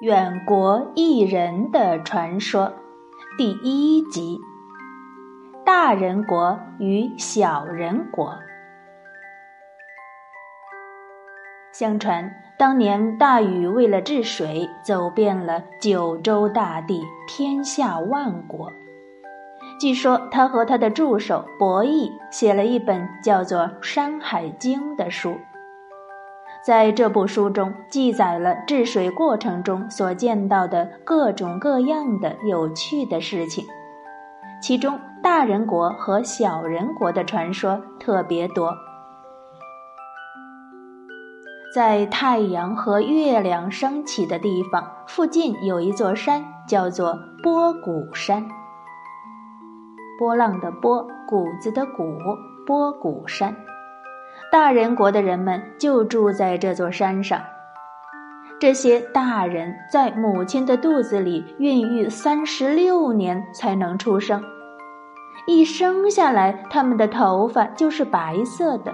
远国异人的传说，第一集：大人国与小人国。相传，当年大禹为了治水，走遍了九州大地，天下万国。据说，他和他的助手伯益写了一本叫做《山海经》的书。在这部书中，记载了治水过程中所见到的各种各样的有趣的事情，其中大人国和小人国的传说特别多。在太阳和月亮升起的地方附近有一座山，叫做波谷山。波浪的波，谷子的谷，波谷山。大人国的人们就住在这座山上。这些大人在母亲的肚子里孕育三十六年才能出生，一生下来，他们的头发就是白色的。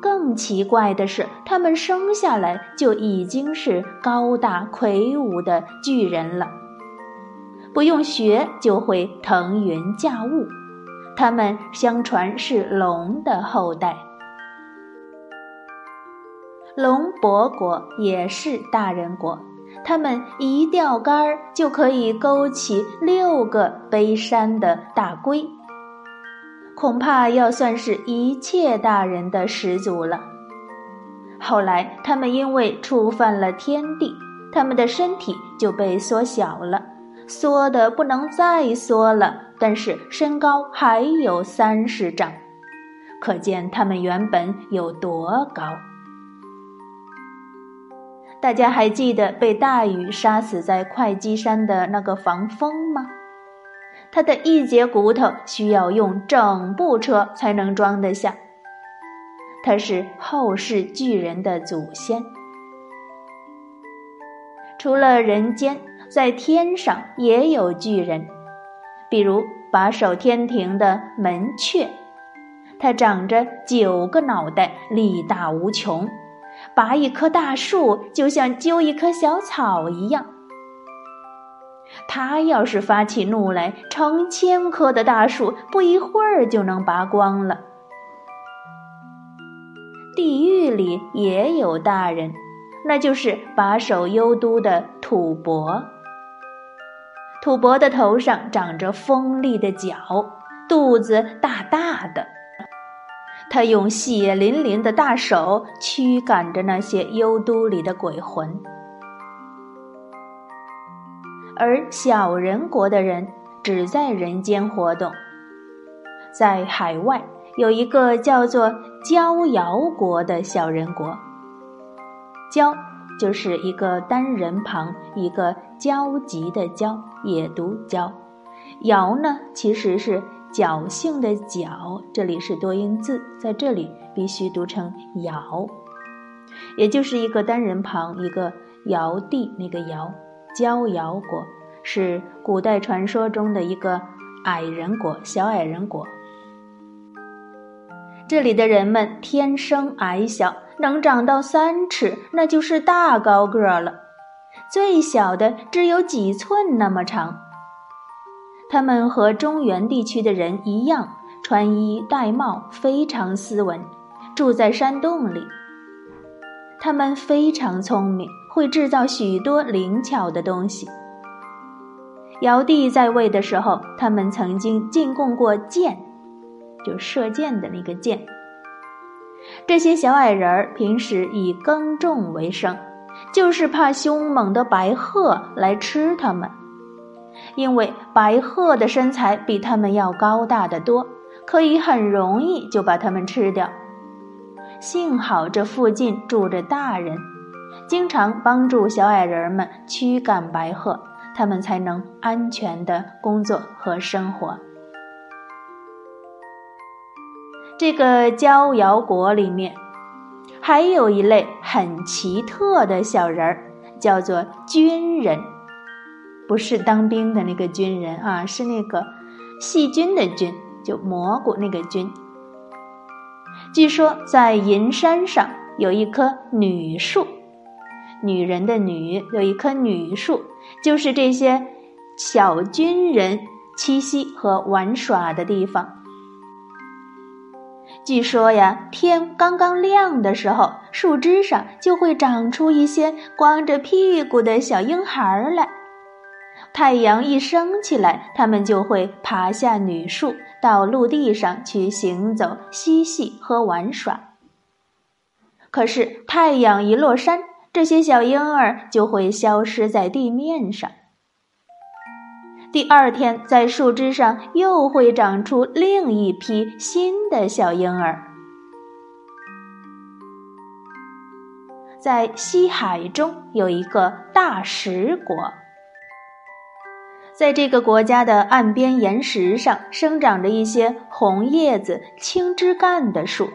更奇怪的是，他们生下来就已经是高大魁梧的巨人了，不用学就会腾云驾雾。他们相传是龙的后代。龙伯国也是大人国，他们一钓竿儿就可以勾起六个背山的大龟，恐怕要算是一切大人的始祖了。后来他们因为触犯了天地，他们的身体就被缩小了，缩的不能再缩了，但是身高还有三十丈，可见他们原本有多高。大家还记得被大禹杀死在会稽山的那个防风吗？他的一节骨头需要用整部车才能装得下。他是后世巨人的祖先。除了人间，在天上也有巨人，比如把守天庭的门阙，它长着九个脑袋，力大无穷。拔一棵大树，就像揪一棵小草一样。他要是发起怒来，成千棵的大树不一会儿就能拔光了。地狱里也有大人，那就是把守幽都的吐蕃。吐蕃的头上长着锋利的角，肚子大大的。他用血淋淋的大手驱赶着那些幽都里的鬼魂，而小人国的人只在人间活动。在海外有一个叫做焦瑶国的小人国，焦就是一个单人旁一个焦急的焦，也读焦；瑶呢，其实是。侥幸的侥，这里是多音字，在这里必须读成尧，也就是一个单人旁一个尧帝那个尧，焦尧国是古代传说中的一个矮人国，小矮人国。这里的人们天生矮小，能长到三尺，那就是大高个了，最小的只有几寸那么长。他们和中原地区的人一样，穿衣戴帽，非常斯文，住在山洞里。他们非常聪明，会制造许多灵巧的东西。尧帝在位的时候，他们曾经进贡过箭，就射箭的那个箭。这些小矮人儿平时以耕种为生，就是怕凶猛的白鹤来吃他们。因为白鹤的身材比他们要高大得多，可以很容易就把它们吃掉。幸好这附近住着大人，经常帮助小矮人们驱赶白鹤，他们才能安全的工作和生活。这个焦瑶国里面，还有一类很奇特的小人儿，叫做军人。不是当兵的那个军人啊，是那个细菌的菌，就蘑菇那个菌。据说在银山上有一棵女树，女人的“女”有一棵女树，就是这些小军人栖息和玩耍的地方。据说呀，天刚刚亮的时候，树枝上就会长出一些光着屁股的小婴孩来。太阳一升起来，他们就会爬下女树，到陆地上去行走、嬉戏和玩耍。可是太阳一落山，这些小婴儿就会消失在地面上。第二天，在树枝上又会长出另一批新的小婴儿。在西海中有一个大石国，在这个国家的岸边岩石上生长着一些红叶子、青枝干的树，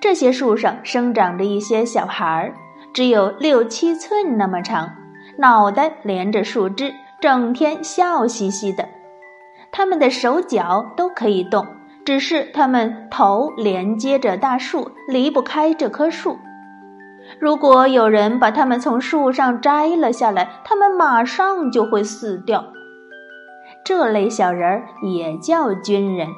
这些树上生长着一些小孩儿，只有六七寸那么长，脑袋连着树枝。整天笑嘻嘻的，他们的手脚都可以动，只是他们头连接着大树，离不开这棵树。如果有人把他们从树上摘了下来，他们马上就会死掉。这类小人儿也叫军人。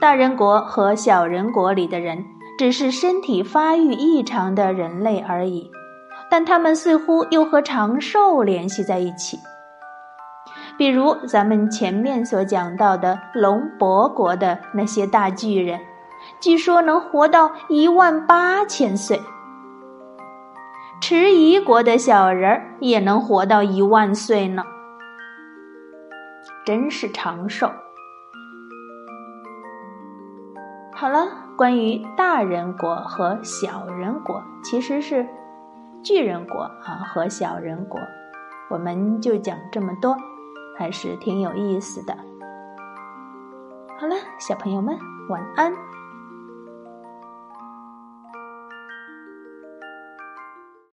大人国和小人国里的人，只是身体发育异常的人类而已。但他们似乎又和长寿联系在一起，比如咱们前面所讲到的龙伯国的那些大巨人，据说能活到一万八千岁；迟疑国的小人儿也能活到一万岁呢，真是长寿。好了，关于大人国和小人国，其实是。巨人国啊和小人国，我们就讲这么多，还是挺有意思的。好了，小朋友们，晚安。